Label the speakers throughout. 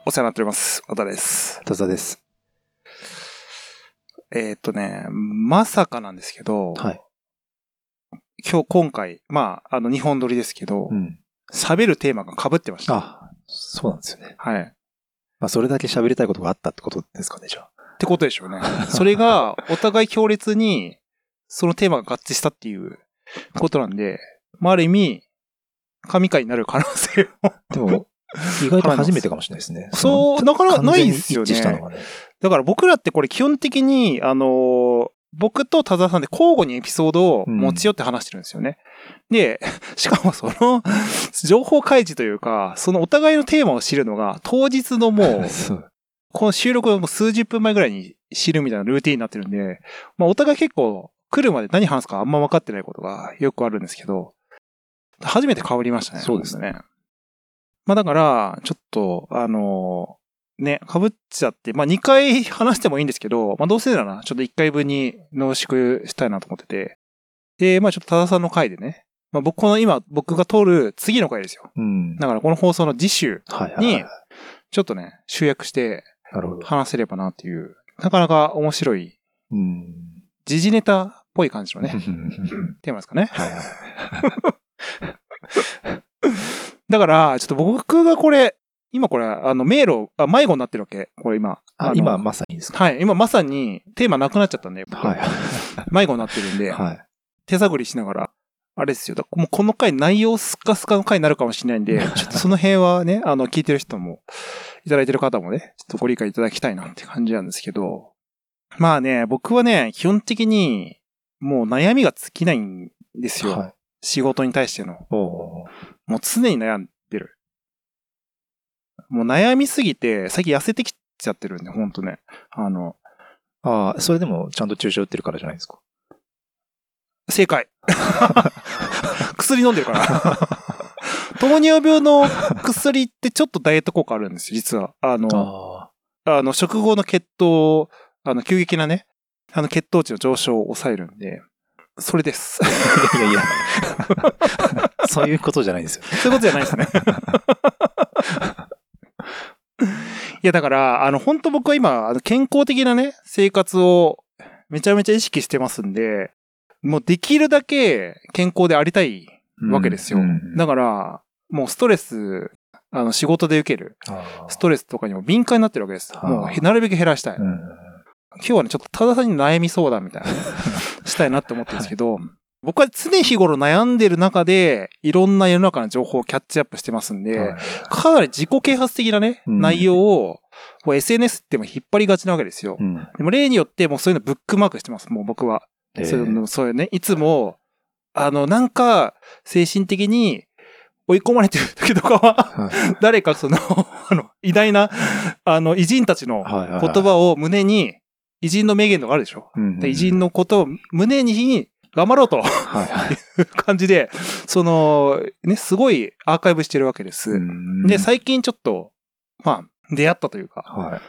Speaker 1: もお世話になっております。和田です。
Speaker 2: 田沢です。
Speaker 1: えーっとね、まさかなんですけど、
Speaker 2: はい。
Speaker 1: 今日、今回、まあ、あの、日本撮りですけど
Speaker 2: う、ん。
Speaker 1: 喋、るテーマが被ってました。
Speaker 2: あ、そうなんですよね。
Speaker 1: はい。
Speaker 2: まあ、それだけ喋りたいことがあったってことですかね、じゃあ。
Speaker 1: ってことでしょうね。それが、お互い強烈に、そのテーマが合致したっていうことなんで、まあ、ある意味、神回になる可能性も。
Speaker 2: でも、意外と初めてかもしれないですね。
Speaker 1: そう
Speaker 2: の
Speaker 1: なかなかないですよね
Speaker 2: ね。
Speaker 1: だから僕らってこれ基本的に、あのー僕と田沢さんで交互にエピソードを持ち寄って話してるんですよね。で、しかもその、情報開示というか、そのお互いのテーマを知るのが、当日のもう。この収録の数十分前ぐらいに知るみたいなルーティンになってるんで、まあお互い結構来るまで何話すかあんま分かってないことがよくあるんですけど、初めて変わりましたね。
Speaker 2: そうですね。
Speaker 1: まあだから、ちょっと、あのね、被っちゃって、まあ2回話してもいいんですけど、まあどうせならちょっと1回分に濃縮したいなと思ってて、で、まあちょっと多田さんの回でね、まあ僕この今僕が通る次の回ですよ。
Speaker 2: うん。
Speaker 1: だからこの放送の次週、に。ちょっとね、集約して
Speaker 2: なるほど。
Speaker 1: 話せればなっていう、なかなか面白い、
Speaker 2: うん。
Speaker 1: 時事ネタっぽい感じのね、
Speaker 2: は い
Speaker 1: テーマですかね。
Speaker 2: はい。
Speaker 1: だから、ちょっと僕がこれ、今これ、あの、迷路、あ、迷子になってるわけ。これ今。の
Speaker 2: あ今、まさにですか？
Speaker 1: はい、今まさにテーマなくなっちゃったんで、僕
Speaker 2: はい。
Speaker 1: 迷子になってるんで、
Speaker 2: はい。
Speaker 1: 手探りしながら、あれですよ。だもうこの回内容スカスカの回になるかもしれないんで、ちょっとその辺はね、あの、聞いてる人も、いただいてる方もね、ちょっとご理解いただきたいなって感じなんですけど、まあね、僕はね、基本的に、もう悩みが尽きないんですよ。
Speaker 2: はい。
Speaker 1: 仕事に対しての。もう常に悩んでる。もう悩みすぎて、最近痩せてきちゃってるんで、ほんとね。あの、
Speaker 2: ああ、それでもちゃんと注射打ってるからじゃないですか？
Speaker 1: 正解。薬飲んでるから。糖尿病の薬ってちょっとダイエット効果あるんですよ、実は。あの、
Speaker 2: あ
Speaker 1: あの、食後の血糖、あの、急激なね、あの、血糖値の上昇を抑えるんで、それです。
Speaker 2: あ。いやいや。そういうことじゃないんですよ。
Speaker 1: そういうことじゃないですね。いや、だから、あの、本当僕は今、あの健康的なね、生活をめちゃめちゃ意識してますんで、もうできるだけ健康でありたいわけですよ。
Speaker 2: うん
Speaker 1: だから、もうストレス、あの、仕事で受けるストレスとかにも敏感になってるわけです。もう、なるべく減らしたい。
Speaker 2: うん
Speaker 1: 今日はね、ちょっと多田さんに悩み相談みたいな、したいなって思ってるんですけど、僕は常日頃悩んでる中で、いろんな世の中の情報をキャッチアップしてますんで、
Speaker 2: はい。
Speaker 1: かなり自己啓発的なね、
Speaker 2: うん。
Speaker 1: 内容を、SNS っても引っ張りがちなわけですよ。
Speaker 2: うん。
Speaker 1: でも例によってもうそういうのブックマークしてます、もう僕は。
Speaker 2: えー
Speaker 1: そういうのそういうね、いつも、あの、なんか、精神的に追い込まれてる時とかは、
Speaker 2: はい。
Speaker 1: 誰かその、あの、偉大な、あの、偉人たちの
Speaker 2: はいはいはい。
Speaker 1: 言葉を胸に、偉人の名言とかあるでしょ？
Speaker 2: うん
Speaker 1: で偉人のことを胸に頑張ろうと
Speaker 2: はいはい
Speaker 1: いう感じで、その、ね、すごいアーカイブしてるわけです。
Speaker 2: うん
Speaker 1: で、最近ちょっと、まあ、出会ったというか、
Speaker 2: はい。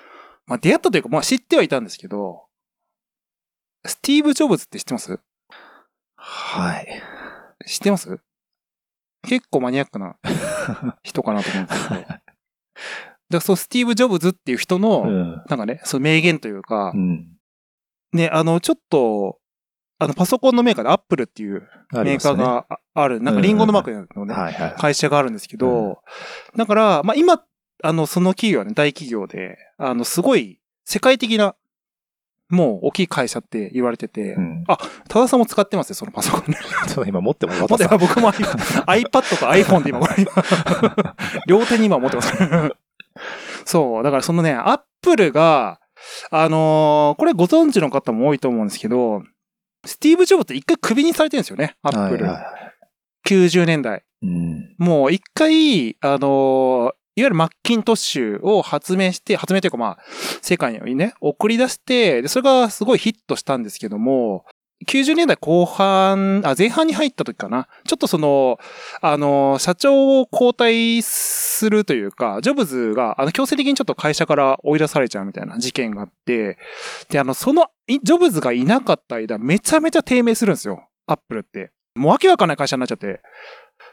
Speaker 1: まあ出会ったというか、まあ知ってはいたんですけど、スティーブ・ジョブズって知ってます？
Speaker 2: はい。
Speaker 1: 知ってます？結構マニアックな人かなと思うんですけど。だそう、スティーブ・ジョブズっていう人の、
Speaker 2: うん。
Speaker 1: なんかね、その名言というか
Speaker 2: う、ん。
Speaker 1: ね、あの、ちょっと、あの、パソコンのメーカーでアップルっていうメーカーがあある、なんかリンゴのマークのね。会社があるんですけど、だから、まあ今、あの、その企業はね、大企業で、あの、すごい世界的な、もう大きい会社って言われてて、
Speaker 2: うん。
Speaker 1: あ多田さんも使ってますよ、そのパソコン。
Speaker 2: ちょっと今持っても
Speaker 1: 待って、僕も iPad と iPhone で今、これ今両手に今持ってます。そう、だからそのね、アップルが、あのーこれご存知の方も多いと思うんですけど、スティーブ・ジョブズって一回クビにされてるんですよね、アップル。
Speaker 2: はいはい
Speaker 1: 90年代。
Speaker 2: うん
Speaker 1: もう一回、あのーいわゆるマッキントッシュを発明して、発明というかまあ、世界にね、送り出して、で、それがすごいヒットしたんですけども、90年代後半、あ、前半に入った時かな。ちょっとその、あの、社長を交代するというか、ジョブズが、あの、強制的にちょっと会社から追い出されちゃうみたいな事件があって、で、あの、その、ジョブズがいなかった間、めちゃめちゃ低迷するんですよ。アップルって。もうわけわかんない会社になっちゃって。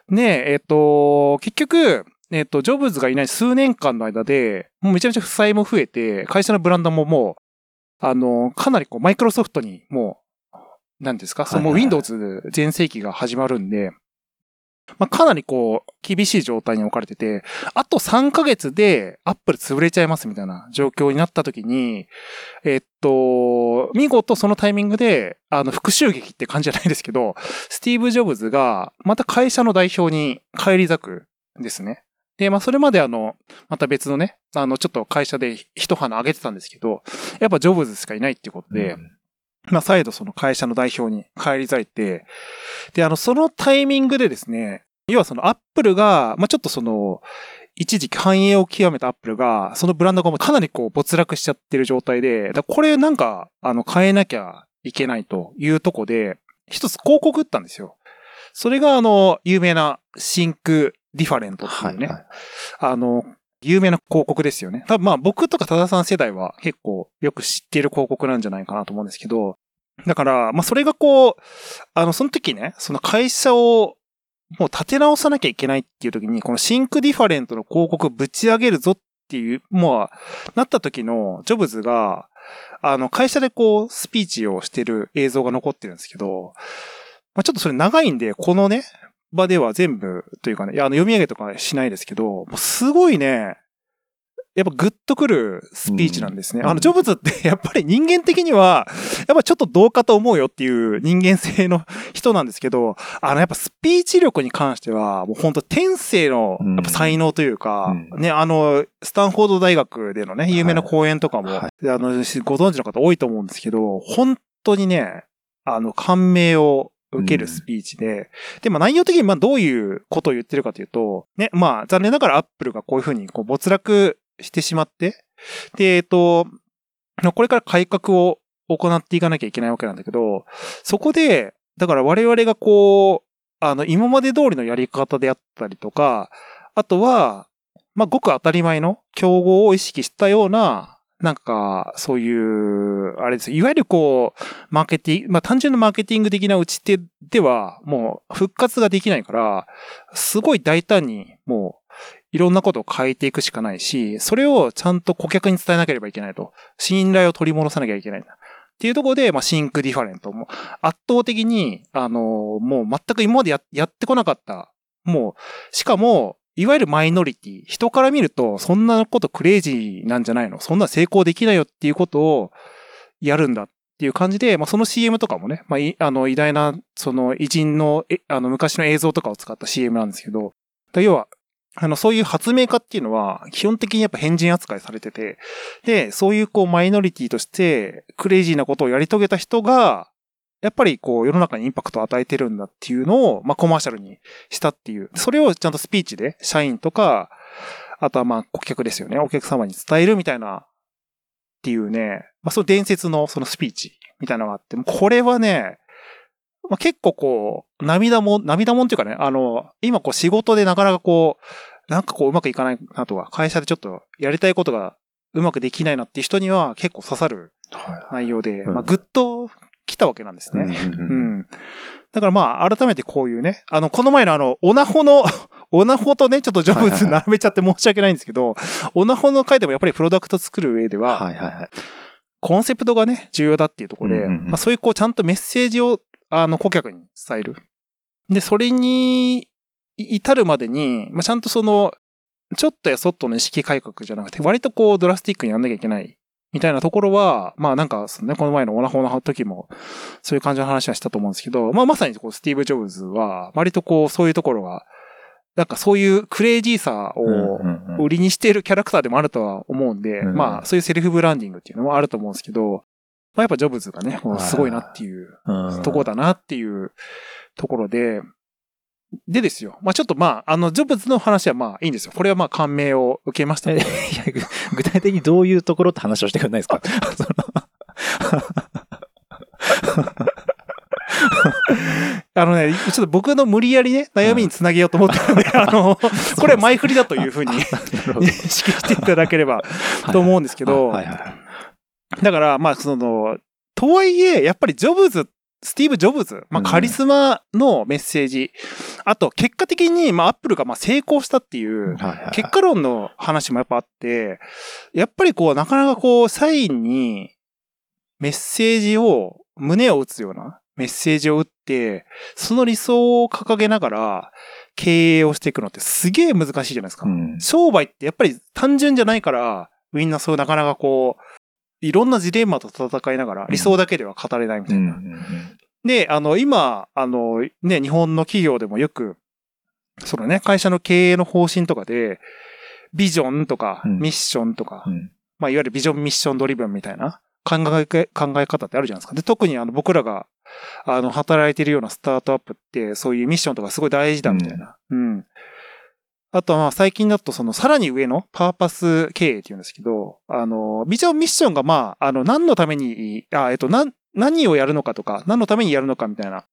Speaker 1: ねえ、えっ、と、結局、えっ、と、ジョブズがいない数年間の間で、もうめちゃめちゃ負債も増えて、会社のブランドももう、あの、かなりこう、マイクロソフトにもう、なんですか、その Windows 全盛期が始まるんで、まあ、かなりこう、厳しい状態に置かれてて、あと3ヶ月で Apple 潰れちゃいますみたいな状況になった時に、えっと、見事そのタイミングで、あの、復讐劇って感じじゃないですけど、スティーブ・ジョブズが、また会社の代表に返り咲くんですね。で、まあ、それまであの、また別のね、あの、ちょっと会社で一花上げてたんですけど、やっぱジョブズしかいないっていうことで、
Speaker 2: うん
Speaker 1: まあ、再度その会社の代表に返り咲いて、で、あの、そのタイミングでですね、要はそのアップルが、まあ、ちょっとその、一時期繁栄を極めたアップルが、そのブランドがもうかなりこう没落しちゃってる状態で、だこれなんか、あの、変えなきゃいけないというとこで、一つ広告打ったんですよ。それがあの、有名な Think Different っていうね、
Speaker 2: はいはい
Speaker 1: あの、有名な広告ですよね。多分まあ僕とか多田さん世代は結構よく知っている広告なんじゃないかなと思うんですけど、だから、まあそれがこう、あの、その時ね、その会社をもう立て直さなきゃいけないっていう時に、この Think Different の広告ぶち上げるぞっていう、もう、なった時のジョブズが、あの、会社でこう、スピーチをしてる映像が残ってるんですけど、まあちょっとそれ長いんで、このね、場では全部というかね、いや、あの、読み上げとかしないですけど、もうすごいね、やっぱグッとくるスピーチなんですね。
Speaker 2: うん。
Speaker 1: あの、ジョブズって やっぱり人間的には、やっぱちょっとどうかと思うよっていう人間性の人なんですけど、あの、やっぱスピーチ力に関しては、もう本当天性の
Speaker 2: うん。
Speaker 1: やっぱ才能というか、
Speaker 2: うん。
Speaker 1: ね、あの、スタンフォード大学でのね、有名な講演とかも、
Speaker 2: はい。
Speaker 1: であの、ご存知の方多いと思うんですけど、本当にね、あの、感銘を受けるスピーチで、で、まあ内容的にまあどういうことを言ってるかというと、ね、まあ残念ながらアップルがこういうふうにこう没落してしまって、で、えっと、これから改革を行っていかなきゃいけないわけなんだけど、そこで、だから我々がこう、あの、今まで通りのやり方であったりとか、あとは、まあ、ごく当たり前の競合を意識したような、なんか、そういう、あれです。いわゆるこう、マーケティング、まあ、単純なマーケティング的な打ち手では、もう復活ができないから、すごい大胆に、もう、いろんなことを変えていくしかないし、それをちゃんと顧客に伝えなければいけないと。信頼を取り戻さなきゃいけない。っていうところで、まあ、 Think Different も圧倒的に、あの、もう全く今までややってこなかった。もう、しかも、いわゆるマイノリティ。人から見ると、そんなことクレイジーなんじゃないの？そんな成功できないよっていうことをやるんだっていう感じで、まあ、その CM とかもね、まあ、あの、偉大な、その偉人の、え、あの、昔の映像とかを使った CM なんですけど、要は、あの、そういう発明家っていうのは、基本的にやっぱ変人扱いされてて、で、そういうこう、マイノリティとして、クレイジーなことをやり遂げた人が、やっぱりこう、世の中にインパクトを与えてるんだっていうのを、まあ、コマーシャルにしたっていう。それをちゃんとスピーチで、社員とか、あとはまあ、顧客ですよね。お客様に伝えるみたいな、っていうね、まあ、その伝説のそのスピーチみたいなのがあって、これはね、まあ、結構こう、涙もん、涙もんっていうかね、あの、今こう仕事でなかなかこう、なんかこううまくいかないなとか、会社でちょっとやりたいことがうまくできないなっていう人には結構刺さる
Speaker 2: は
Speaker 1: 内容で、
Speaker 2: うん
Speaker 1: まあ、ぐっと来たわけなんです
Speaker 2: い。
Speaker 1: ね。
Speaker 2: うん。
Speaker 1: だからまあ、改めてこういうね、あの、この前のあの、オナホの、オナホとね、ちょっとジョブズ並べちゃって申し訳ないんですけど、オナホの回でもやっぱりプロダクト作る上では、
Speaker 2: はいはいはい。
Speaker 1: コンセプトがね、重要だっていうところで、
Speaker 2: うんうんうん
Speaker 1: まあ、そういうこう、ちゃんとメッセージを、あの、顧客に伝える。で、それに、い至るまでに、まあ、ちゃんとその、ちょっとやそっとの意識改革じゃなくて、割とこう、ドラスティックにやんなきゃいけない。みたいなところは、まあなんか、ね、この前のオナホの時も、そういう感じの話はしたと思うんですけど、まあまさにこう、スティーブ・ジョブズは、割とこう、そういうところが、なんかそういうクレイジーさを、
Speaker 2: うんうんうん。
Speaker 1: 売りにしているキャラクターでもあるとは思うんで、
Speaker 2: うん。
Speaker 1: まあそういうセルフブランディングっていうのもあると思うんですけど、まあやっぱジョブズがね、すごいなっていう
Speaker 2: うん。
Speaker 1: ところだなっていうところで、でですよ。まあちょっとまあ、あの、ジョブズの話はまあいいんですよ。これはまあ感銘を受けました
Speaker 2: え
Speaker 1: ね。
Speaker 2: 具体的にどういうところって話をしてくれないですか？
Speaker 1: あのね、ちょっと僕の無理やりね、悩みにつなげようと思ったので、あの、これは前振りだというふうに認識していただければと思うんですけど。だから、まあ、その、とはいえ、やっぱりジョブズっスティーブ・ジョブズ、まあ、
Speaker 2: うん。
Speaker 1: カリスマのメッセージ、あと、結果的に、まあ、アップルがまあ成功したっていう、結果論の話もやっぱあって、やっぱりこう、なかなかこう、サインにメッセージを、胸を打つようなメッセージを打って、その理想を掲げながら経営をしていくのってすげえ難しいじゃないですか。
Speaker 2: うん。
Speaker 1: 商売ってやっぱり単純じゃないから、みんなそうなかなかこう、いろんなジレンマと戦いながら、
Speaker 2: ん
Speaker 1: 理想だけでは語れないみたいな。
Speaker 2: うんうんうん
Speaker 1: で、あの、今、あの、ね、日本の企業でもよく、そのね、会社の経営の方針とかで、ビジョンとか、
Speaker 2: うん
Speaker 1: ミッションとか、
Speaker 2: うん
Speaker 1: まあ、いわゆるビジョンミッションドリブンみたいな考えか、考え方ってあるじゃないですか。で、特にあの、僕らが、あの、働いてるようなスタートアップって、そういうミッションとかすごい大事だみたいな。うん。あとは最近だとそのさらに上のパーパス経営って言うんですけど、あの、ビジョンミッションがまあ、あの、何のために、あ、えっと、な、何をやるのかとか、何のためにやるのかみたいな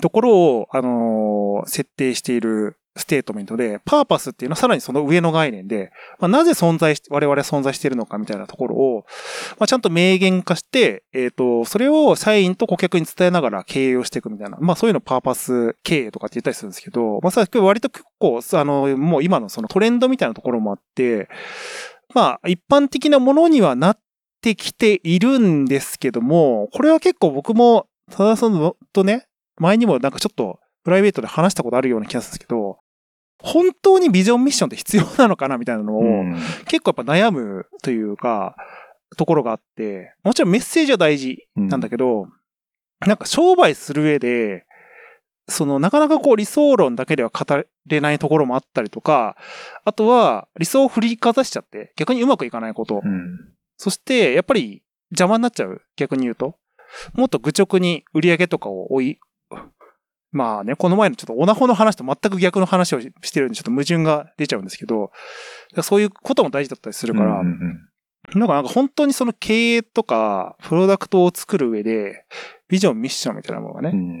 Speaker 1: ところを、あの設定しているステートメントで、パーパスっていうのはさらにその上の概念で、まあ、なぜ存在し、我々は存在しているのかみたいなところを、まあ、ちゃんと明言化して、えっ、と、それを社員と顧客に伝えながら経営をしていくみたいな、まあそういうのパーパス経営とかって言ったりするんですけど、まあさ、割と結構、あの、もう今のそのトレンドみたいなところもあって、まあ一般的なものにはなってきているんですけども、これは結構僕も、たださんとね、前にもなんかちょっとプライベートで話したことあるような気がするんですけど、本当にビジョンミッションって必要なのかなみたいなのを、
Speaker 2: うん
Speaker 1: 結構やっぱ悩むというか、ところがあって、もちろんメッセージは大事なんだけど、なんか商売する上で、そのなかなかこう理想論だけでは語れないところもあったりとか、あとは理想を振りかざしちゃって逆にうまくいかないこと。
Speaker 2: うん
Speaker 1: そしてやっぱり邪魔になっちゃう。逆に言うと。もっと愚直に売り上げとかを追い、まあね、この前のちょっとオナホの話と全く逆の話をしてるんでちょっと矛盾が出ちゃうんですけど、そういうことも大事だったりするから、
Speaker 2: うんうん
Speaker 1: なんかなんか本当にその経営とか、プロダクトを作る上で、ビジョン、ミッションみたいなものがね、
Speaker 2: うん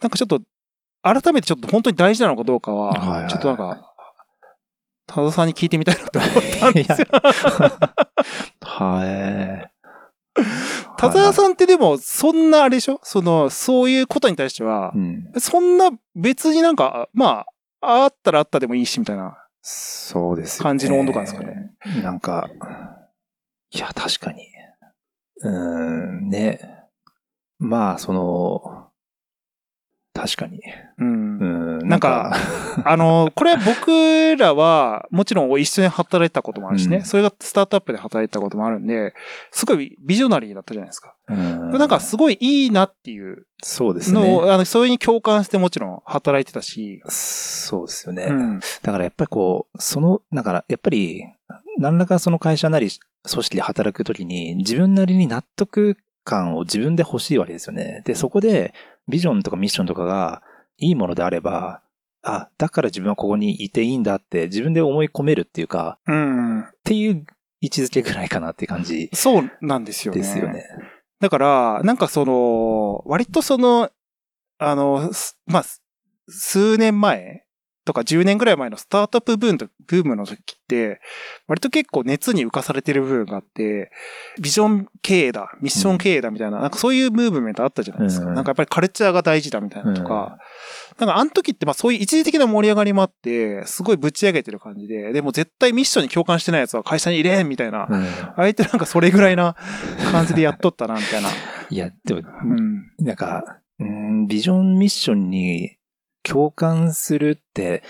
Speaker 1: なんかちょっと、改めてちょっと本当に大事なのかどうか
Speaker 2: はいはいは
Speaker 1: は、ちょっとなんか、田田さんに聞いてみたいなって思ったんですよ。
Speaker 2: はい。
Speaker 1: 田沢さんってでも、そんなあれでしょ？その、そういうことに対しては
Speaker 2: う、ん
Speaker 1: そんな別になんか、まあ、あったらあったでもいいし、みたいな。
Speaker 2: そうです
Speaker 1: 感じの温度感ですかね。
Speaker 2: なんか、いや、確かに。うーん、ね。まあ、その、確かに。
Speaker 1: うん
Speaker 2: う。ん、
Speaker 1: なんか、あの、これは僕らは、もちろん一緒に働いたこともあるしね、
Speaker 2: うん
Speaker 1: それがスタートアップで働いたこともあるんで、すごいビジョナリーだったじゃないですか。
Speaker 2: うん、
Speaker 1: なんかすごいいいなっていう
Speaker 2: そうです
Speaker 1: の
Speaker 2: ね。
Speaker 1: を、あの、それに共感してもちろん働いてたし、
Speaker 2: そうですよね。
Speaker 1: うん。
Speaker 2: だからやっぱりこう、その、だからやっぱり、何らかその会社なり組織で働くときに自分なりに納得感を自分で欲しいわけですよね。で、そこでビジョンとかミッションとかがいいものであれば、あ、だから自分はここにいていいんだって自分で思い込めるっていうか、
Speaker 1: うん。
Speaker 2: っていう位置づけぐらいかなって感じ
Speaker 1: そうなんですよね。
Speaker 2: ですよね。
Speaker 1: だから、なんかその、割とその、あの、すまあ、す数年前とか10年ぐらい前のスタートアップブームとブームの時って、割と結構熱に浮かされてる部分があって、ビジョン経営だ、ミッション経営だみたいな、なんかそういうムーブメントあったじゃないですか。
Speaker 2: うん
Speaker 1: なんかやっぱりカルチャーが大事だみたいなとか、なんかあの時ってまあそういう一時的な盛り上がりもあって、すごいぶち上げてる感じで、でも絶対ミッションに共感してないやつは会社に入れんみたいな、
Speaker 2: うん
Speaker 1: あえてなんかそれぐらいな感じでやっとったな、みたいな。
Speaker 2: いや、でも、
Speaker 1: うん。
Speaker 2: なんか、うんビジョンミッションに共感するって、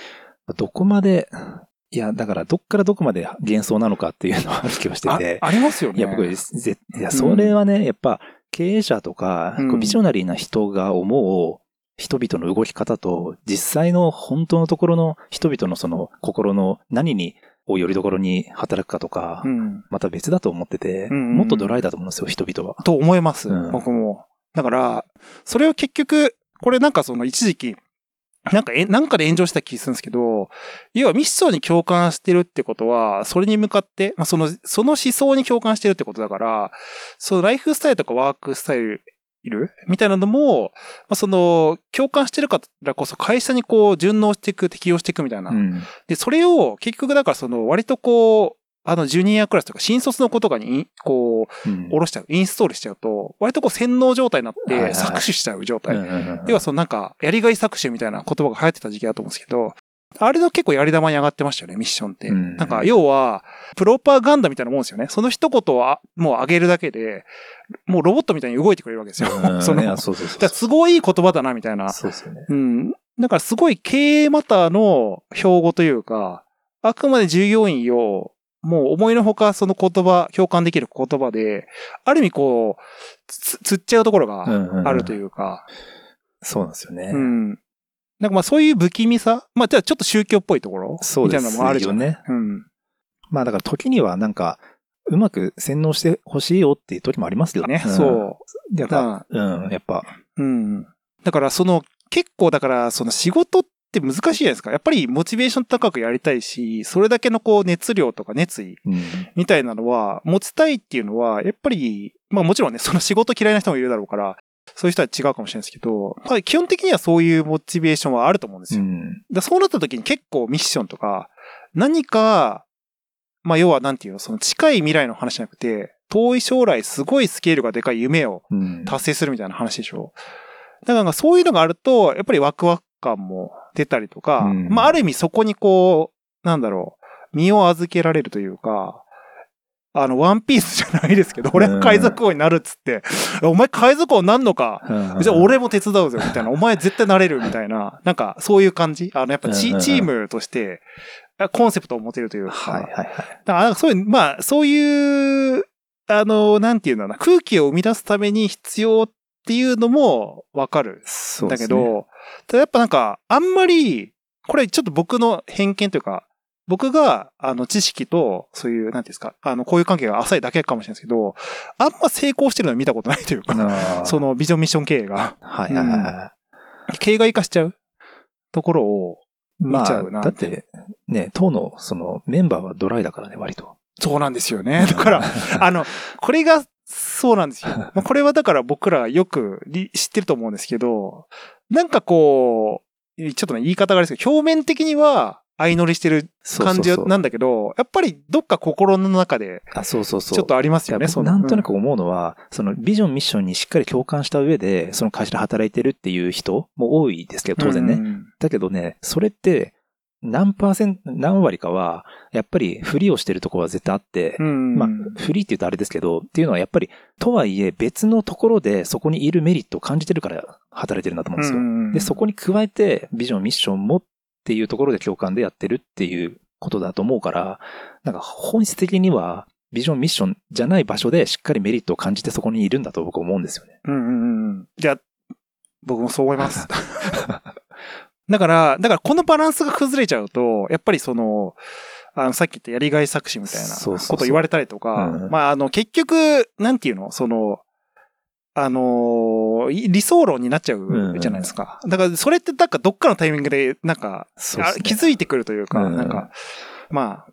Speaker 2: どこまで、いや、だからどっからどこまで幻想なのかっていうのは気がして
Speaker 1: あ
Speaker 2: て。
Speaker 1: ありますよね。
Speaker 2: いや、僕、ぜいや、それはね、やっぱ経営者とか、
Speaker 1: う
Speaker 2: ビジョナリーな人が思う人々の動き方と、実際の本当のところの人々のその心の何に、をよりどころに働くかとか、
Speaker 1: うん。
Speaker 2: また別だと思ってて、
Speaker 1: うんうんうん
Speaker 2: もっとドライだと思うんですよ、人々は。
Speaker 1: と思います、
Speaker 2: うん
Speaker 1: 僕も。だから、それを結局、これなんかその一時期、なんかえ、なんかで炎上した気するんですけど、要はミッションに共感してるってことは、それに向かって、まあ、その、その思想に共感してるってことだから、そのライフスタイルとかワークスタイルみたいなのも、まあ、その、共感してるからこそ会社にこう順応していく、適応していくみたいな。
Speaker 2: うん。
Speaker 1: で、それを結局だからその割とこう、あの、ジュニアクラスとか新卒の子とかに、こう、
Speaker 2: うん
Speaker 1: 下ろしちゃう、インストールしちゃうと、割とこう洗脳状態になって、搾取しちゃう状態。要はそのなんか、やりがい搾取みたいな言葉が流行ってた時期だと思うんですけど、あれの結構やり玉に上がってましたよね、ミッションって。
Speaker 2: うん
Speaker 1: なんか、要は、プロパガンダみたいなもんですよね。その一言をあもう上げるだけで、もうロボットみたいに動いてくれるわけですよ。
Speaker 2: うん
Speaker 1: その、
Speaker 2: そうそうそう。
Speaker 1: ら都合いい言葉だな、みたいな。
Speaker 2: そうですよね。
Speaker 1: うん。だからすごい経営マターの標語というか、あくまで従業員を、もう思いのほかその言葉、共感できる言葉で、ある意味こう、つ、つっちゃうところがあると
Speaker 2: う。
Speaker 1: いうか、
Speaker 2: そうなんですよね。
Speaker 1: うん。なんかまあそういう不気味さまあじゃあちょっと宗教っぽいところみたいなのもあるじゃん。
Speaker 2: よね。
Speaker 1: うん。
Speaker 2: まあだから時にはなんか、うまく洗脳してほしいよっていう時もありますよ
Speaker 1: ね、
Speaker 2: うん
Speaker 1: そう。
Speaker 2: やっぱ、うん、やっぱ、
Speaker 1: うん。だからその、結構だからその仕事って難しいじゃないですか。やっぱりモチベーション高くやりたいし、それだけのこう熱量とか熱意
Speaker 2: うん。
Speaker 1: みたいなのは、持ちたいっていうのは、やっぱり、まあもちろんね、その仕事嫌いな人もいるだろうから、そういう人は違うかもしれないですけど、まあ基本的にはそういうモチベーションはあると思うんですよ。
Speaker 2: うん。
Speaker 1: だそうなった時に結構ミッションとか、何か、まあ要はなんていうの、その近い未来の話じゃなくて、遠い将来すごいスケールがでかい夢を
Speaker 2: うん。
Speaker 1: 達成するみたいな話でしょ。だからそういうのがあると、やっぱりワクワク感も出たりとか、
Speaker 2: うん
Speaker 1: まあある意味そこにこう、なんだろう、身を預けられるというか、あの、ワンピースじゃないですけど、俺は海賊王になるっつって、お前海賊王になんのか、
Speaker 2: うん
Speaker 1: じゃあ俺も手伝うぞ、みたいな。お前絶対なれる、みたいな。なんか、そういう感じ？あの、やっぱチ
Speaker 2: うんうんうん
Speaker 1: チームとして、コンセプトを持てるというか。
Speaker 2: はいはいはい。
Speaker 1: だからそういう、まあ、そういう、あの、なんていうんだな、空気を生み出すために必要っていうのもわかる。
Speaker 2: そうですね。
Speaker 1: だけど、ただやっぱなんか、あんまり、これちょっと僕の偏見というか、僕が、あの、知識と、そういう、なんていうんですか、あの、こういう関係が浅いだけかもしれないですけど、あんま成功してるの見たことないというか、そのビジョンミッション経営が、
Speaker 2: はいはいはいは
Speaker 1: 経営が活かしちゃうところを、見ちゃうな
Speaker 2: だって、ね、党の、その、メンバーはドライだからね、割と。
Speaker 1: そうなんですよね。だから、あの、これが、そうなんですよ。まあ、これはだから僕らよくり知ってると思うんですけど、なんかこう、ちょっとね、言い方があれですけど、表面的には相乗りしてる感じ
Speaker 2: そうそうそう
Speaker 1: なんだけど、やっぱりどっか心の中で
Speaker 2: あ、そうそうそう。
Speaker 1: ちょっとありますよね、その
Speaker 2: なんとなく思うのは、そのビジョンミッションにしっかり共感した上で、その会社で働いてるっていう人も多いですけど、当然ね。
Speaker 1: うん
Speaker 2: だけどね、それって、何パーセント、何割かは、やっぱりフリをしてるところは絶対あって、
Speaker 1: うん。
Speaker 2: まあ、フリーって言うとあれですけど、っていうのはやっぱり、とはいえ別のところでそこにいるメリットを感じてるから働いてるんだと思うんですよ。
Speaker 1: うん
Speaker 2: で、そこに加えて、ビジョン、ミッションもっていうところで共感でやってるっていうことだと思うから、なんか本質的には、ビジョン、ミッションじゃない場所でしっかりメリットを感じてそこにいるんだと僕は思うんですよね。
Speaker 1: うんうんうん。じゃあ、僕もそう思います。だから、だからこのバランスが崩れちゃうと、やっぱりその、あの、さっき言ったやりがい作詞みたいなこと言われたりとか、
Speaker 2: うん
Speaker 1: まあ、あの、結局、なんていうの？その、あのい理想論になっちゃうじゃないですか。だから、それってなんかどっかのタイミングで、なんか、
Speaker 2: ね。
Speaker 1: 気づいてくるというか、
Speaker 2: うん
Speaker 1: なんか、まあ、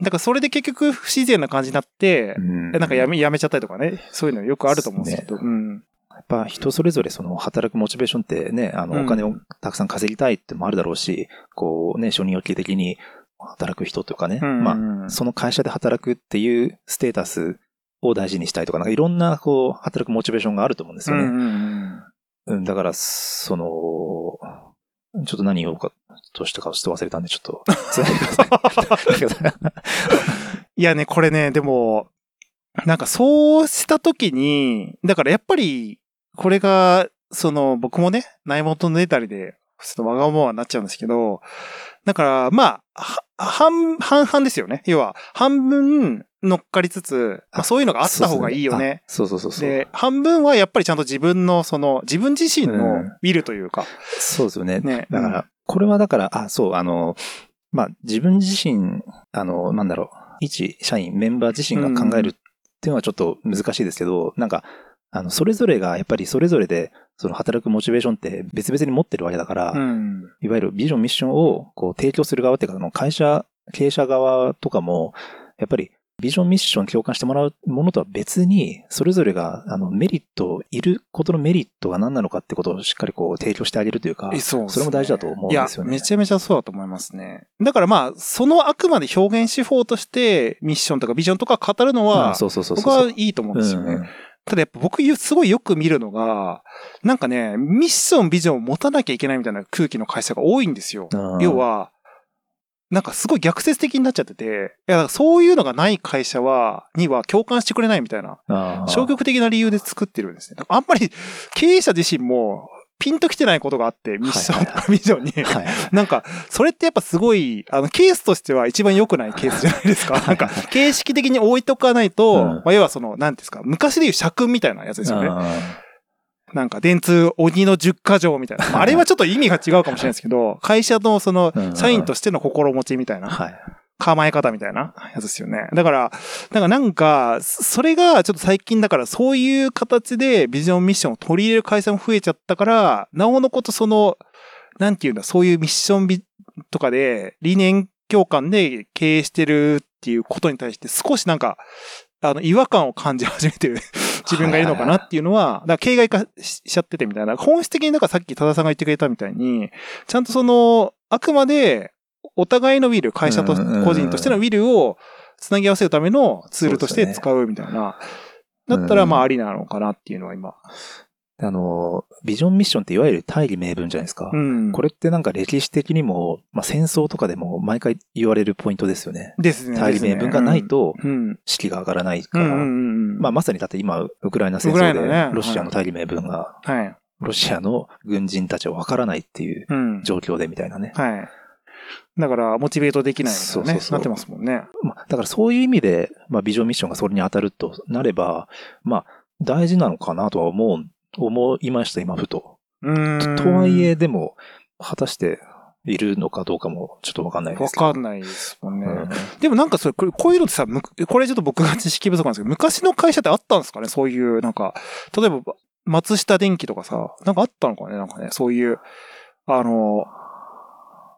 Speaker 1: だからそれで結局不自然な感じになって、
Speaker 2: うん。
Speaker 1: なんかやめ、やめちゃったりとかね、そういうのよくあると思うんですけど、うん。
Speaker 2: ぱ人それぞれその働くモチベーションってね、あ
Speaker 1: うん
Speaker 2: のお金をたくさん稼ぎたいってもあるだろうし、こうね、承認欲求的に働く人とかね、
Speaker 1: うん
Speaker 2: まあ、その会社で働くっていうステータスを大事にしたいとか、なんかいろんなこう働くモチベーションがあると思うんですよね。
Speaker 1: うんうんうん
Speaker 2: うん、だから、その、ちょっと何言おうかとしたかちょっと忘れたんで、ちょっと、つないでください。
Speaker 1: いやね、これね、でも、なんかそうしたときに、だからやっぱり、これが、その、僕もね、内元の出たりで、ちょっとわがままになっちゃうんですけど、だから、まあ、は半、半々ですよね。要は、半分乗っかりつつ、まあ、そういうのがあった方がいいよね。
Speaker 2: そうそうそうそう。
Speaker 1: で、半分はやっぱりちゃんと自分の、その、自分自身
Speaker 2: う
Speaker 1: の
Speaker 2: ん
Speaker 1: 見るというか、
Speaker 2: そうですよね。
Speaker 1: ね。
Speaker 2: だから、これはだから、あ、そう、あの、まあ、自分自身、あの、なんだろう、一社員、メンバー自身が考えるっていうのはちょっと難しいですけど、なんか、あの、それぞれがやっぱりそれぞれで、その働くモチベーションって別々に持ってるわけだから、
Speaker 1: うん。
Speaker 2: いわゆるビジョン、ミッションをこう提供する側っていうか、会社、経営者側とかも、やっぱりビジョンミッション共感してもらうものとは別に、それぞれが、あの、メリット、いることのメリットが何なのかってことをしっかりこう提供してあげるというか、
Speaker 1: えそうね
Speaker 2: それも大事だと思うんですよね。
Speaker 1: いや、めちゃめちゃそうだと思いますね。だからまあ、そのあくまで表現手法として、ミッションとかビジョンとか語るの
Speaker 2: う
Speaker 1: は。僕はいいと思うんですよね。
Speaker 2: うん
Speaker 1: ただやっぱ僕すごいよく見るのが、なんかね、ミッション、ビジョンを持たなきゃいけないみたいな空気の会社が多いんですよ。
Speaker 2: うん
Speaker 1: 要は、なんかすごい逆説的になっちゃってて、いや、そういうのがない会社は、には共感してくれないみたいな、消極的な理由で作ってるんですね。あんまり経営者自身もピンときてないことがあって、ミッションとかビジョンに。
Speaker 2: はい。
Speaker 1: なんか、それってやっぱすごい、あの、ケースとしては一番良くないケースじゃないですか。なんか、形式的に置いとかないと、
Speaker 2: うん
Speaker 1: まあ、要はその、なんですか、昔でいう社訓みたいなやつですよね。
Speaker 2: あ
Speaker 1: なんか、電通鬼の十箇条みたいな。まああれはちょっと意味が違うかもしれないですけど、会社のその
Speaker 2: う、ん
Speaker 1: 社員としての心持ちみたいな、
Speaker 2: ーはい。
Speaker 1: 構え方みたいなやつですよね。だから、だからなんか、それがちょっと最近だからそういう形でビジョンミッションを取り入れる会社も増えちゃったから、なおのことその、なんていうんだ、そういうミッションビとかで理念共感で経営してるっていうことに対して少しなんか、あの、違和感を感じ始めてる 自分がいるのかなっていうのは、だから形骸化しちゃっててみたいな。本質的に、だからさっき多田さんが言ってくれたみたいに、ちゃんとその、あくまで、お互いのウィル、会社と個人としてのウィルをつなぎ合わせるためのツールとして使うみたいな。だったら、まあ、ありなのかなっていうのは今。
Speaker 2: あの、ビジョンミッションっていわゆる大義名分じゃないですか。
Speaker 1: うん。
Speaker 2: これってなんか歴史的にも、まあ、戦争とかでも毎回言われるポイントですよね。
Speaker 1: ですね。
Speaker 2: 大義名分がないと
Speaker 1: うん。
Speaker 2: 士気が上がらないから。まあ、まさにだって今、ウクライナ戦争でロシアの大義名分が、
Speaker 1: はい。
Speaker 2: ロシアの軍人たちはわからないっていう
Speaker 1: うん。
Speaker 2: 状況でみたいなね。
Speaker 1: はい。だから、モチベートできないみたいなね
Speaker 2: そうそう。そう
Speaker 1: なってますもんね。
Speaker 2: まあ、だからそういう意味で、まあ、ビジョンミッションがそれに当たるとなれば、まあ、大事なのかなとは思う、思いました、今、ふと。
Speaker 1: うーん。
Speaker 2: とはいえ、でも、果たしているのかどうかもちょっとわかんないで
Speaker 1: わ
Speaker 2: すけど。
Speaker 1: かんないですもんね。
Speaker 2: うん
Speaker 1: でもなんかそれ、こういうのってさ、むこれちょっと僕が知識不足なんですけど、昔の会社ってあったんですかね？そういう、なんか、例えば、松下電機とかさ、なんかあったのかね？なんかね、そういう、あの、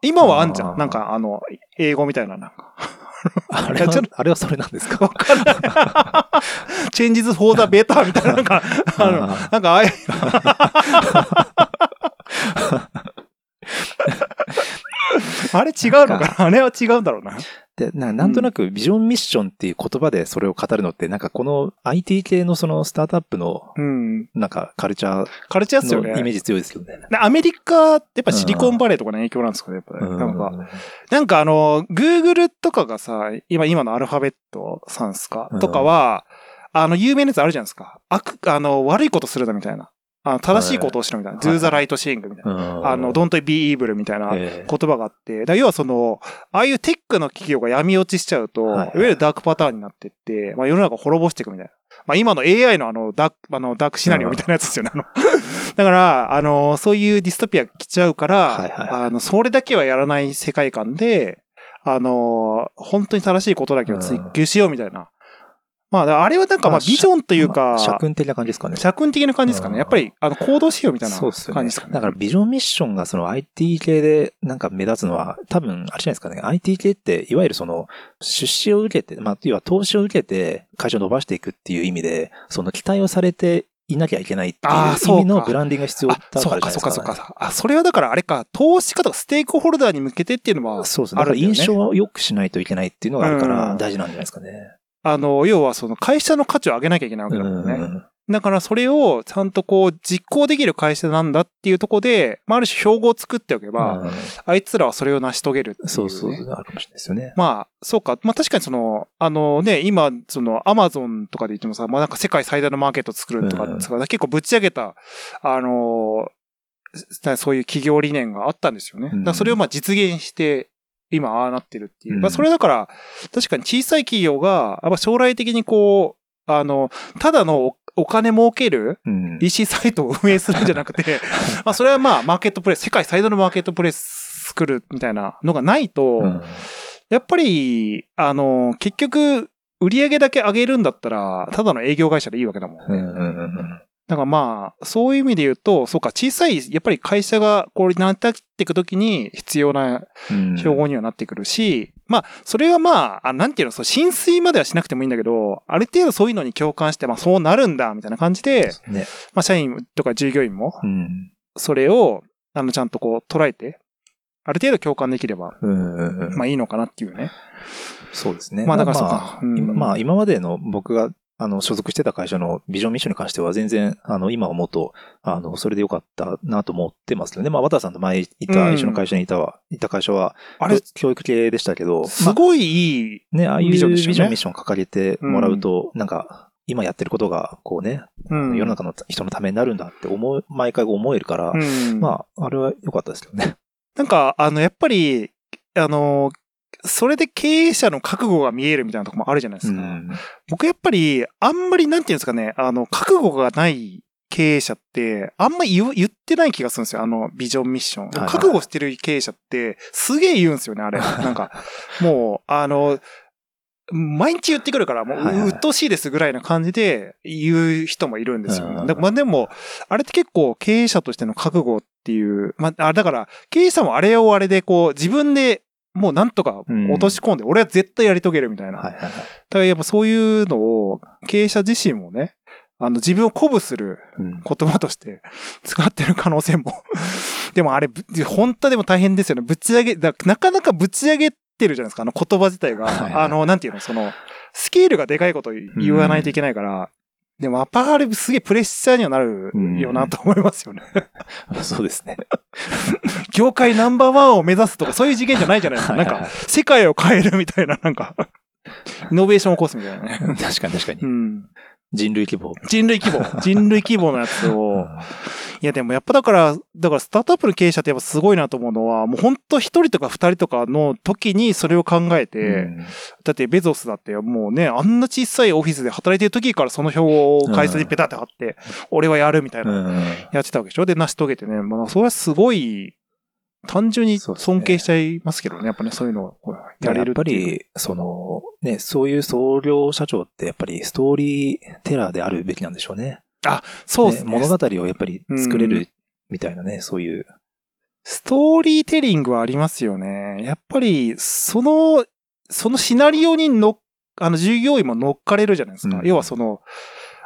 Speaker 1: 今はあんじゃん。なんか、あの、英語みたいな、なんか。
Speaker 2: あれはあれはそれなんですか？
Speaker 1: わかんない。Changes for the better みたいな、なんか、あの、なんかああいう、あれ違うのかな？あれは違うんだろうな。
Speaker 2: でななんとなくビジョンミッションっていう言葉でそれを語るのって、なんかこの IT 系のそのスタートアップの
Speaker 1: うん。
Speaker 2: なんかカルチャ
Speaker 1: カルチャーっすよね。
Speaker 2: イメージ強いですけどね。
Speaker 1: でアメリカってやっぱシリコンバレーとかの影響なんですかね、やっぱね。なんか、なんかあの、Google とかがさ、今、今のアルファベットさんすか？
Speaker 2: うん
Speaker 1: とかは、あの、有名なやつあるじゃないですか。悪、あの、悪いことするだみたいな。あの正しいことをしろみたいな。
Speaker 2: はい
Speaker 1: do the right thing みたいな。
Speaker 2: うん
Speaker 1: あの、don't be evil みたいな
Speaker 2: ええ
Speaker 1: 言葉があって、要はその、ああいうテックの企業が闇落ちしちゃうと、
Speaker 2: はい
Speaker 1: いわゆるダークパターンになってって、まあ世の中を滅ぼしていくみたいな。まあ今の AI のあの、ダーク、あの、ダークシナリオみたいなやつですよね。だから、あの、そういうディストピアが来ちゃうから、あの、それだけはやらない世界観で、あの、本当に正しいことだけを追求しようみたいな。まあ、あれはなんかまあ
Speaker 2: まあ
Speaker 1: ビジョンというか、
Speaker 2: まあ社訓的な感じですかね。
Speaker 1: 社訓的な感じですかね。
Speaker 2: うん
Speaker 1: やっぱり、あの、行動しようみたいな。感じですかね。
Speaker 2: だからビジョンミッションがその IT 系でなんか目立つのは多分あれじゃないですかね。IT 系っていわゆるその出資を受けて、まあ、要は投資を受けて会社を伸ばしていくっていう意味で、その期待をされていなきゃいけないって
Speaker 1: あーそうか
Speaker 2: いう意味のブランディングが必要だ
Speaker 1: あ、
Speaker 2: からじゃないですか、
Speaker 1: そうか、そうか。あ、それはだからあれか、投資家とかステークホルダーに向けてっていうのは、
Speaker 2: そうですね。だから印象を良くしないといけないっていうのがあるか
Speaker 1: うん
Speaker 2: ら大事なんじゃないですかね。
Speaker 1: あの、要はその会社の価値を上げなきゃいけないわけだもんね。
Speaker 2: うん
Speaker 1: だからそれをちゃんとこう実行できる会社なんだっていうところで、まあ、ある種標語を作っておけば、
Speaker 2: うん
Speaker 1: あいつらはそれを成し遂げるっていう、ね。
Speaker 2: そうそう、あるかもしれないですよね。
Speaker 1: まあ、そうか。まあ確かにその、あのね、今、その、アマゾンとかで言ってもさ、まあなんか世界最大のマーケットを作るとか、
Speaker 2: うん
Speaker 1: 結構ぶち上げた、あのーそういう企業理念があったんですよね。だからそれをまあ実現して、今ああなってるっていう。
Speaker 2: うん
Speaker 1: まあそれだから、確かに小さい企業が、やっぱ将来的にこう、あの、ただのおお金儲ける
Speaker 2: うん。
Speaker 1: EC サイトを運営するんじゃなくて、まあそれはまあマーケットプレイス、世界最大のマーケットプレイス作るみたいなのがないと、
Speaker 2: うん
Speaker 1: やっぱり、あの、結局、売り上げだけ上げるんだったら、ただの営業会社でいいわけだもんね。
Speaker 2: うんうんうん
Speaker 1: だからまあ、そういう意味で言うと、そうか、小さい、やっぱり会社がこうなっていくときに必要な
Speaker 2: うん
Speaker 1: 標語にはなってくるし、まあ、それはまあ、あなんていうの、そう、浸水まではしなくてもいいんだけど、ある程度そういうのに共感して、まあそうなるんだ、みたいな感じで、
Speaker 2: ね。
Speaker 1: まあ社員とか従業員も、
Speaker 2: うん。
Speaker 1: それを、あの、ちゃんとこう捉えて、ある程度共感できれば、
Speaker 2: うんうんうん。
Speaker 1: まあいいのかなっていうね。
Speaker 2: そうですね。
Speaker 1: まあだからそう
Speaker 2: ま
Speaker 1: か
Speaker 2: まあ今までの僕があの所属してた会社のビジョンミッションに関しては全然あの今思うとあのそれでよかったなと思ってますけどね。まあ渡さんと前いた、
Speaker 1: うん
Speaker 2: 一緒の会社にいたわ、いた会社は
Speaker 1: あれ、
Speaker 2: 教育系でしたけど、ま
Speaker 1: すごいいい、
Speaker 2: あね、ああいうビ
Speaker 1: ビジョ
Speaker 2: ンミッションを掲げてもらうと、なんか今やってることがこうね、
Speaker 1: うん。
Speaker 2: 世の中の人のためになるんだって思う、毎回思えるから、
Speaker 1: うん。
Speaker 2: まああれは良かったですけどね。
Speaker 1: なんか、あの、やっぱり、あの、それで経営者の覚悟が見えるみたいなところもあるじゃないですか。
Speaker 2: うん
Speaker 1: 僕やっぱり、あんまりなんていうんですかね、あの、覚悟がない経営者って、あんま言う言ってない気がするんですよ。あの、ビジョンミッション。覚悟してる経営者って、すげえ言うんですよね、あれ。なんか、もう、あの、毎日言ってくるから、もう、鬱陶しいですぐらいな感じで言う人もいるんですよね。
Speaker 2: うん
Speaker 1: だまあでも、あれって結構経営者としての覚悟っていう、まあ、あだから、経営者もあれをあれでこう、自分でもうなんとか落とし込んで、俺は絶対やり遂げるみたいな。
Speaker 2: はいはいはい。
Speaker 1: だからやっぱそういうのを経営者自身もね、あの自分を鼓舞する
Speaker 2: うん
Speaker 1: 言葉として使ってる可能性も。でもあれ、ぶ本当でも大変ですよね。ぶち上げ、だなかなかぶち上げてるじゃないですか、あの言葉自体が。
Speaker 2: はいはい
Speaker 1: あの、なんていうの、その、スケールがでかいこと言わないといけないから、でもアパールすげえプレッシャーにはなるよなと思いますよね。
Speaker 2: そうですね。
Speaker 1: 業界ナンバーワンを目指すとかそういう次元じゃないじゃないですか。なんか、世界を変えるみたいな、なんか、イノベーションを起こすみたいなね。
Speaker 2: 確かに確かに
Speaker 1: う。ん。
Speaker 2: 人類規模。
Speaker 1: 人類規模。人類規模のやつを。いやでもやっぱだから、だからスタートアップの経営者ってやっぱすごいなと思うのは、もう本当一人とか二人とかの時にそれを考えて、
Speaker 2: うん
Speaker 1: だってベゾスだってもうね、あんな小さいオフィスで働いてる時からその表を会社にペタって貼って、俺はやるみたいな、
Speaker 2: うん
Speaker 1: やってたわけでしょ？で、成し遂げてね。まあそれはすごい、単純に尊敬しちゃいますけどね。やっぱね、そういうのをこうやれる
Speaker 2: やっぱり、その、ね、そういう創業社長ってやっぱりストーリーテラーであるべきなんでしょうね。
Speaker 1: そうですね。
Speaker 2: ね物語をやっぱり作れるみたいなね、そういう。
Speaker 1: ストーリーテリングはありますよね。やっぱり、その、そのシナリオにの、あの、従業員も乗っかれるじゃないですか。
Speaker 2: うん
Speaker 1: 要はその、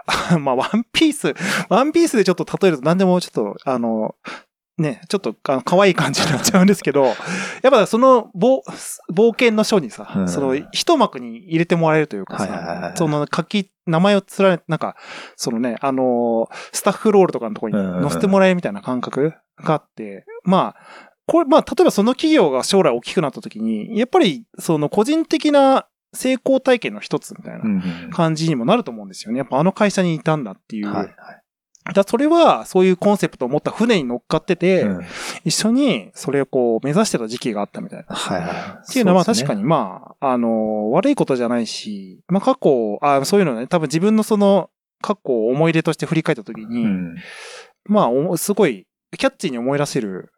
Speaker 1: あ まあ、ワンピース、ワンピースでちょっと例えると何でもちょっと、あの、ね、ちょっとあの可愛い感じになっちゃうんですけど、やっぱその冒冒険の書にさ、
Speaker 2: うん
Speaker 1: その一幕に入れてもらえるというかさその書き、名前を連ね、なんか、そのね、あのースタッフロールとかのところに載せてもらえるみたいな感覚があって、まあ、これ、まあ、例えばその企業が将来大きくなった時に、やっぱり、その個人的な成功体験の一つみたいな
Speaker 2: うん
Speaker 1: 感じにもなると思うんですよね。やっぱあの会社にいたんだっていう。
Speaker 2: はいはい
Speaker 1: だそれは、そういうコンセプトを持った船に乗っかってて、
Speaker 2: うん
Speaker 1: 一緒にそれをこう目指してた時期があったみたいな。
Speaker 2: はいはい。
Speaker 1: っていうのは確かにまあ、あの、悪いことじゃないし、まあ過去、あそういうのね、多分自分のその過去を思い出として振り返った時に、
Speaker 2: うん
Speaker 1: まあお、すごいキャッチーに思い出せる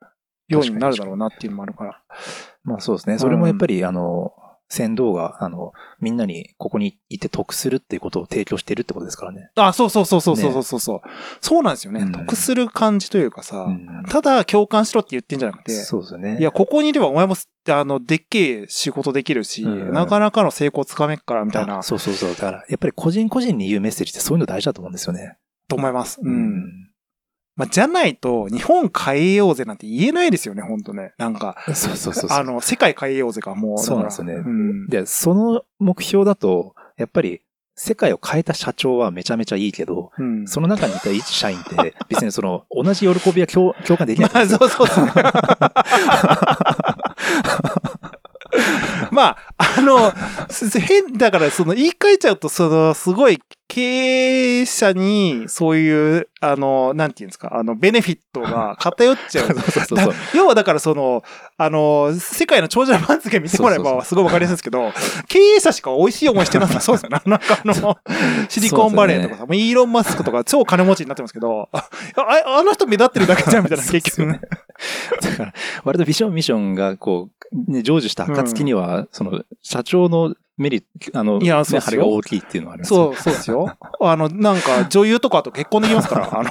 Speaker 1: ようになるだろうなっていうのもあるから。
Speaker 2: まあそうですね。それもやっぱり、あの、船頭が、あの、みんなにここにいて得するっていうことを提供してるってことですからね。
Speaker 1: あ、そうそうそうそうそうそうそう。そうなんですよね、
Speaker 2: うん
Speaker 1: 得する感じというかさ、
Speaker 2: うん
Speaker 1: ただ共感しろって言ってんじゃなくて、
Speaker 2: そうですよね。
Speaker 1: いや、ここにいればお前もす、あの、でっけえ仕事できるし、
Speaker 2: うん
Speaker 1: なかなかの成功つかめっから、みたい
Speaker 2: あ
Speaker 1: な、
Speaker 2: そうそうそう。だから、やっぱり個人個人に言うメッセージってそういうの大事だと思うんですよね。
Speaker 1: と思います。うん。まあ、じゃないと、日本変えようぜなんて言えないですよね、ほんとね。なんか、
Speaker 2: そうそうそうそう。
Speaker 1: あの、世界変えようぜか、もう。
Speaker 2: そうなんですよね
Speaker 1: うん。
Speaker 2: で、その目標だと、やっぱり、世界を変えた社長はめちゃめちゃいいけど、
Speaker 1: うん。
Speaker 2: その中にいた一社員って、別にその、同じ喜びは共共感できない。
Speaker 1: まあ、そうそうですね。まあ、あの、す変、だからその言い換えちゃうと、その、すごい経営者に、そういう、あの、なんていうんですか、あの、ベネフィットが 偏っちゃう。
Speaker 2: そうそうそう
Speaker 1: だ要はだからその、あの、世界の長者番付見てもらえばすごいわかりやすいですけど、経営者しか美味しい思いしてなさ そうですよね。なんかあの、シリコンバレーとかさ、もうイーロン・マスクとか超金持ちになってますけど、あ、ああの人目立ってるだけじゃんみたいな、結局ね。
Speaker 2: だから、割とビジョンミッションが、こう、ね、成就した暁には、その、社長のメリット、あの、
Speaker 1: いや
Speaker 2: ね
Speaker 1: そうですよ
Speaker 2: 晴れが大きいっていうのはあります
Speaker 1: そう、そうですよ。あの、なんか女優とかと結婚できますから、あの。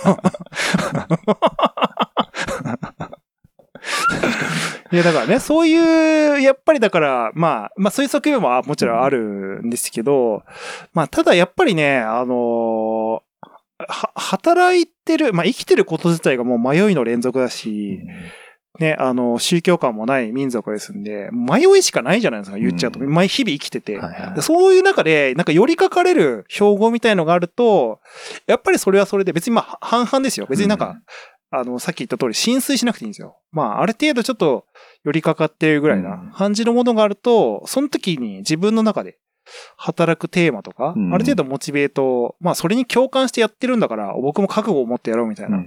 Speaker 1: い いや、だからね、そういう、やっぱりだから、まあ、まあそういう側面ももちろんあるんですけど、まあただやっぱりね、あのは、働いてる、まあ生きてること自体がもう迷いの連続だし、ね、あの、宗教観もない民族ですんで、迷いしかないじゃないですか、言っちゃうと。
Speaker 2: うん
Speaker 1: 毎日々生きてて。
Speaker 2: はいはい
Speaker 1: でそういう中で、なんか寄りかかれる標語みたいのがあると、やっぱりそれはそれで別にまあ半々ですよ。別になんか、あの、さっき言った通り浸水しなくていいんですよ。まあ、ある程度ちょっと寄りかかってるぐらい
Speaker 2: うん
Speaker 1: な感じのものがあると、その時に自分の中で働くテーマとか、
Speaker 2: うん
Speaker 1: ある程度モチベート、まあ、それに共感してやってるんだから、僕も覚悟を持ってやろうみたいな、
Speaker 2: うん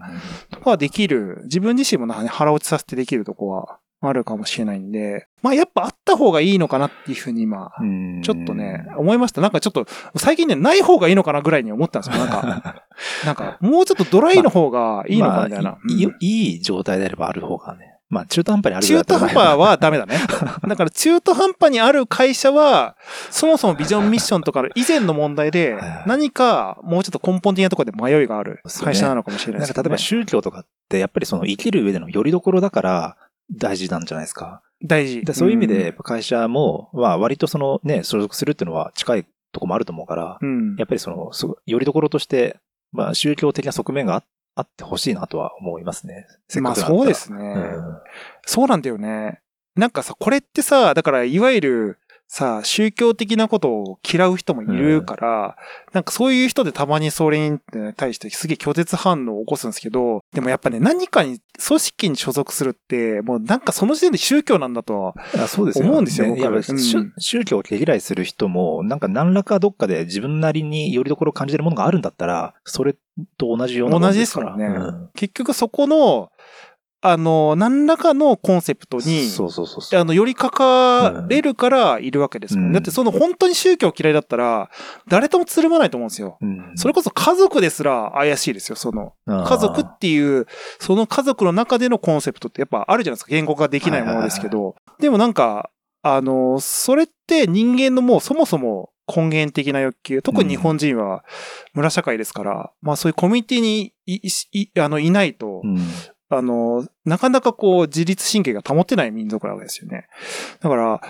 Speaker 1: とかはできる、自分自身もなんかね、腹落ちさせてできるとこはあるかもしれないんで、まあ、やっぱあった方がいいのかなっていうふうに今、
Speaker 2: うん
Speaker 1: ちょっとね、思いました。なんかちょっと、最近ね、ない方がいいのかなぐらいに思ったんですよ。なんか、なんか、もうちょっとドライの方がいいのかみたいな。
Speaker 2: まあい
Speaker 1: うん
Speaker 2: いいい状態であればある方がね。まあ中途半端にある
Speaker 1: 中途半端はダメだね。だから中途半端にある会社は、そもそもビジョンミッションとかの以前の問題で
Speaker 2: はい、
Speaker 1: 何かもうちょっと根本的なところで迷いがある会社なのかもしれないですね
Speaker 2: なんか例えば。宗教とかってやっぱりその生きる上での拠り所だから大事なんじゃないですか。
Speaker 1: 大事。
Speaker 2: でそういう意味で会社も、まあ割とそのね、所属するっていうのは近いとこもあると思うから、
Speaker 1: うん。
Speaker 2: やっぱりその、すごい拠り所として、まあ宗教的な側面がああってほしいなとは思いますね。
Speaker 1: まあそうですね。
Speaker 2: うん
Speaker 1: そうなんだよね。なんかさ、これってさ、だからいわゆるさ、宗教的なことを嫌う人もいるから、なんかそういう人でたまにそれに対してすげえ拒絶反応を起こすんですけど、でもやっぱね、何かに、組織に所属するって、もうなんかその時点で宗教なんだとは、
Speaker 2: あそうですよ
Speaker 1: 思うんですよ
Speaker 2: ねいや
Speaker 1: 僕はうん
Speaker 2: 宗宗教を毛嫌いする人も、なんか何らかどっかで自分なりによりどころを感じてるものがあるんだったら、それと同じようなも
Speaker 1: 同じ
Speaker 2: んですから。
Speaker 1: ですもんね。
Speaker 2: うん
Speaker 1: 結局そこの、あの、何らかのコンセプトに、
Speaker 2: そうそうそう。
Speaker 1: あの、寄りかかれるからいるわけですもん。
Speaker 2: うん
Speaker 1: だってその本当に宗教嫌いだったら、誰ともつるまないと思うんですよ。
Speaker 2: うん
Speaker 1: それこそ家族ですら怪しいですよ、その。家族っていう、その家族の中でのコンセプトってやっぱあるじゃないですか。言語化できないものですけど。でもなんか、あの、それって人間のもうそもそも根源的な欲求、特に日本人は村社会ですから、まあそういうコミュニティにいいいあのいないと、
Speaker 2: うん
Speaker 1: あの、なかなかこう自律神経が保てない民族なわけですよね。だから、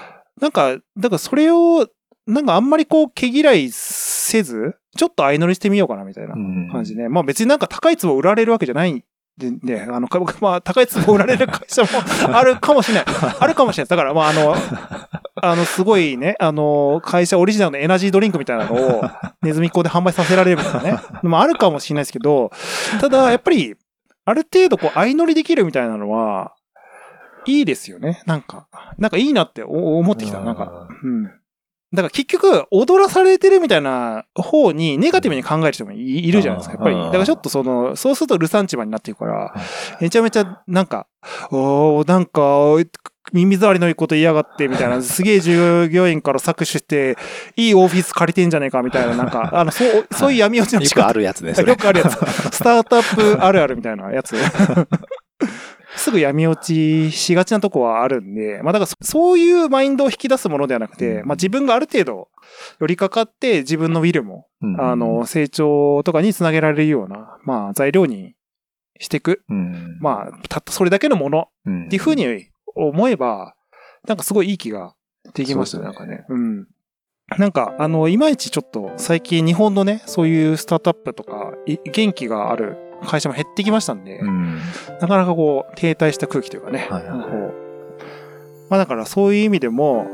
Speaker 1: なんか、だからそれを、なんかあんまりこう毛嫌いせず、ちょっと相乗りしてみようかなみたいな
Speaker 2: うん
Speaker 1: 感じで。まあ別になんか高い壺売られるわけじゃないんで、ね、あの、か まあ高い壺売られる会社も あるかもしれない。あるかもしれない。だからまああの、あの、すごいね、あの、会社オリジナルのエナジードリンクみたいなのをネズミっ子で販売させられるみたいなね。のもあるかもしれないですけど、ただやっぱり、ある程度こう相乗りできるみたいなのは、いいですよね。なんか、なんかいいなってお思ってきた。なんか、うん。だから結局、踊らされてるみたいな方にネガティブに考える人もいいるじゃないですか。やっぱり。だからちょっとその、そうするとルサンチマンになっていくから、めちゃめちゃなんか、おーなんか、耳障りのいいこと言いやがって、みたいな、すげえ従業員から搾取して、いいオフィス借りてんじゃねえか、みたいな、なんか、あの、そう、そういう闇落ちの仕方
Speaker 2: よくあるやつね、
Speaker 1: よくあるやつ。スタートアップあるあるみたいなやつ。すぐ闇落ちしがちなとこはあるんで、まあだからそういうマインドを引き出すものではなくて、まあ自分がある程度寄りかかって自分のウィルも、あの、成長とかにつなげられるような、まあ材料にしていく。まあ、たったそれだけのものっていうふうに思えば、なんかすごいいい気ができましたね、なんかね。うん。なんか、あの、いまいちちょっと最近日本のね、そういうスタートアップとか、い元気がある会社も減ってきましたんで、
Speaker 2: うん
Speaker 1: なかなかこう、停滞した空気というかね。
Speaker 2: はいはいはい
Speaker 1: こうまあだからそういう意味でも、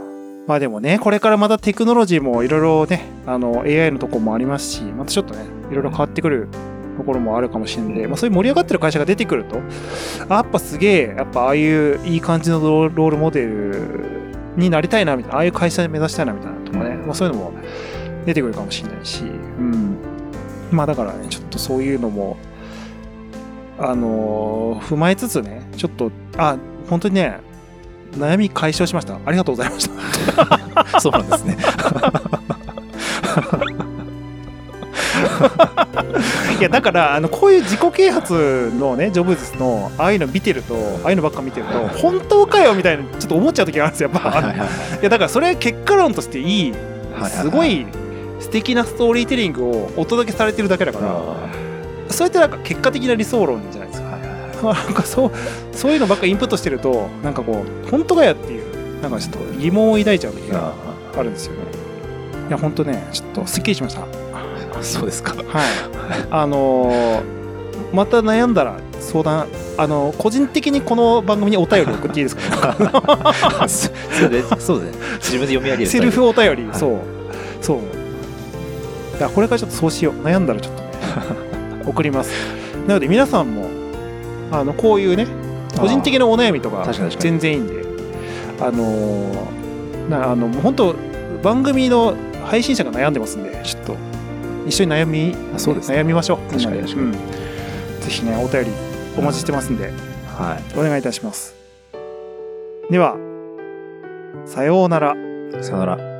Speaker 1: まあでもね、これからまたテクノロジーもいろいろね、あの、AI のとこもありますし、またちょっとね、いろいろ変わってくるところもあるかもしれないんで、まあそういう盛り上がってる会社が出てくると、あやっぱすげえ、やっぱああいういい感じのロールモデルになりたいな、みたいな、ああいう会社目指したいな、みたいなとかね、
Speaker 2: うん
Speaker 1: まあそういうのも出てくるかもしれないし、うん。まあだからね、ちょっとそういうのも、あのー踏まえつつね、ちょっと、あ、本当にね、悩み解消しました。ありがとうございました。
Speaker 2: そうなんですね。
Speaker 1: いや、だから、あの、こういう自己啓発のね、ジョブズの、ああいうの見てると、ああいうのばっか見てると、本当かよみたいな、ちょっと思っちゃう時があるんですよ、やっぱ。
Speaker 2: はい
Speaker 1: や、だからそれは結果論としていい、
Speaker 2: はい
Speaker 1: すごい素敵なストーリーテリングをお届けされてるだけだから、
Speaker 2: あ
Speaker 1: それってなんか結果的な理想論じゃないですか。なんかそう、そういうのばっかインプットしてると、なんかこう、本当かやっていう、なんかちょっと疑問を抱いちゃう時があるんですよね。いや、本当ね、ちょっとすっきりしました。
Speaker 2: あそうですか。
Speaker 1: はい。あのーまた悩んだら相談、あの個人的にこの番組にお便り送っていいですか？
Speaker 2: そうで、そうで、自分で読み上げる。
Speaker 1: セルフお便り、
Speaker 2: はい
Speaker 1: そう。そう。だこれからちょっとそうしよう。悩んだらちょっとね、送ります。なので皆さんも、あの、こういうね、個人的なお悩みとか全然いいんで、あのーなあの、本当番組の配信者が悩んでますんで、ちょっと、一緒に悩み、
Speaker 2: あそうですね
Speaker 1: 悩みましょう。
Speaker 2: 確かに確かに
Speaker 1: うんぜひね、お便りお待ちしてますんで、
Speaker 2: はい。
Speaker 1: お願いいたします。では、さようなら。
Speaker 2: さよなら。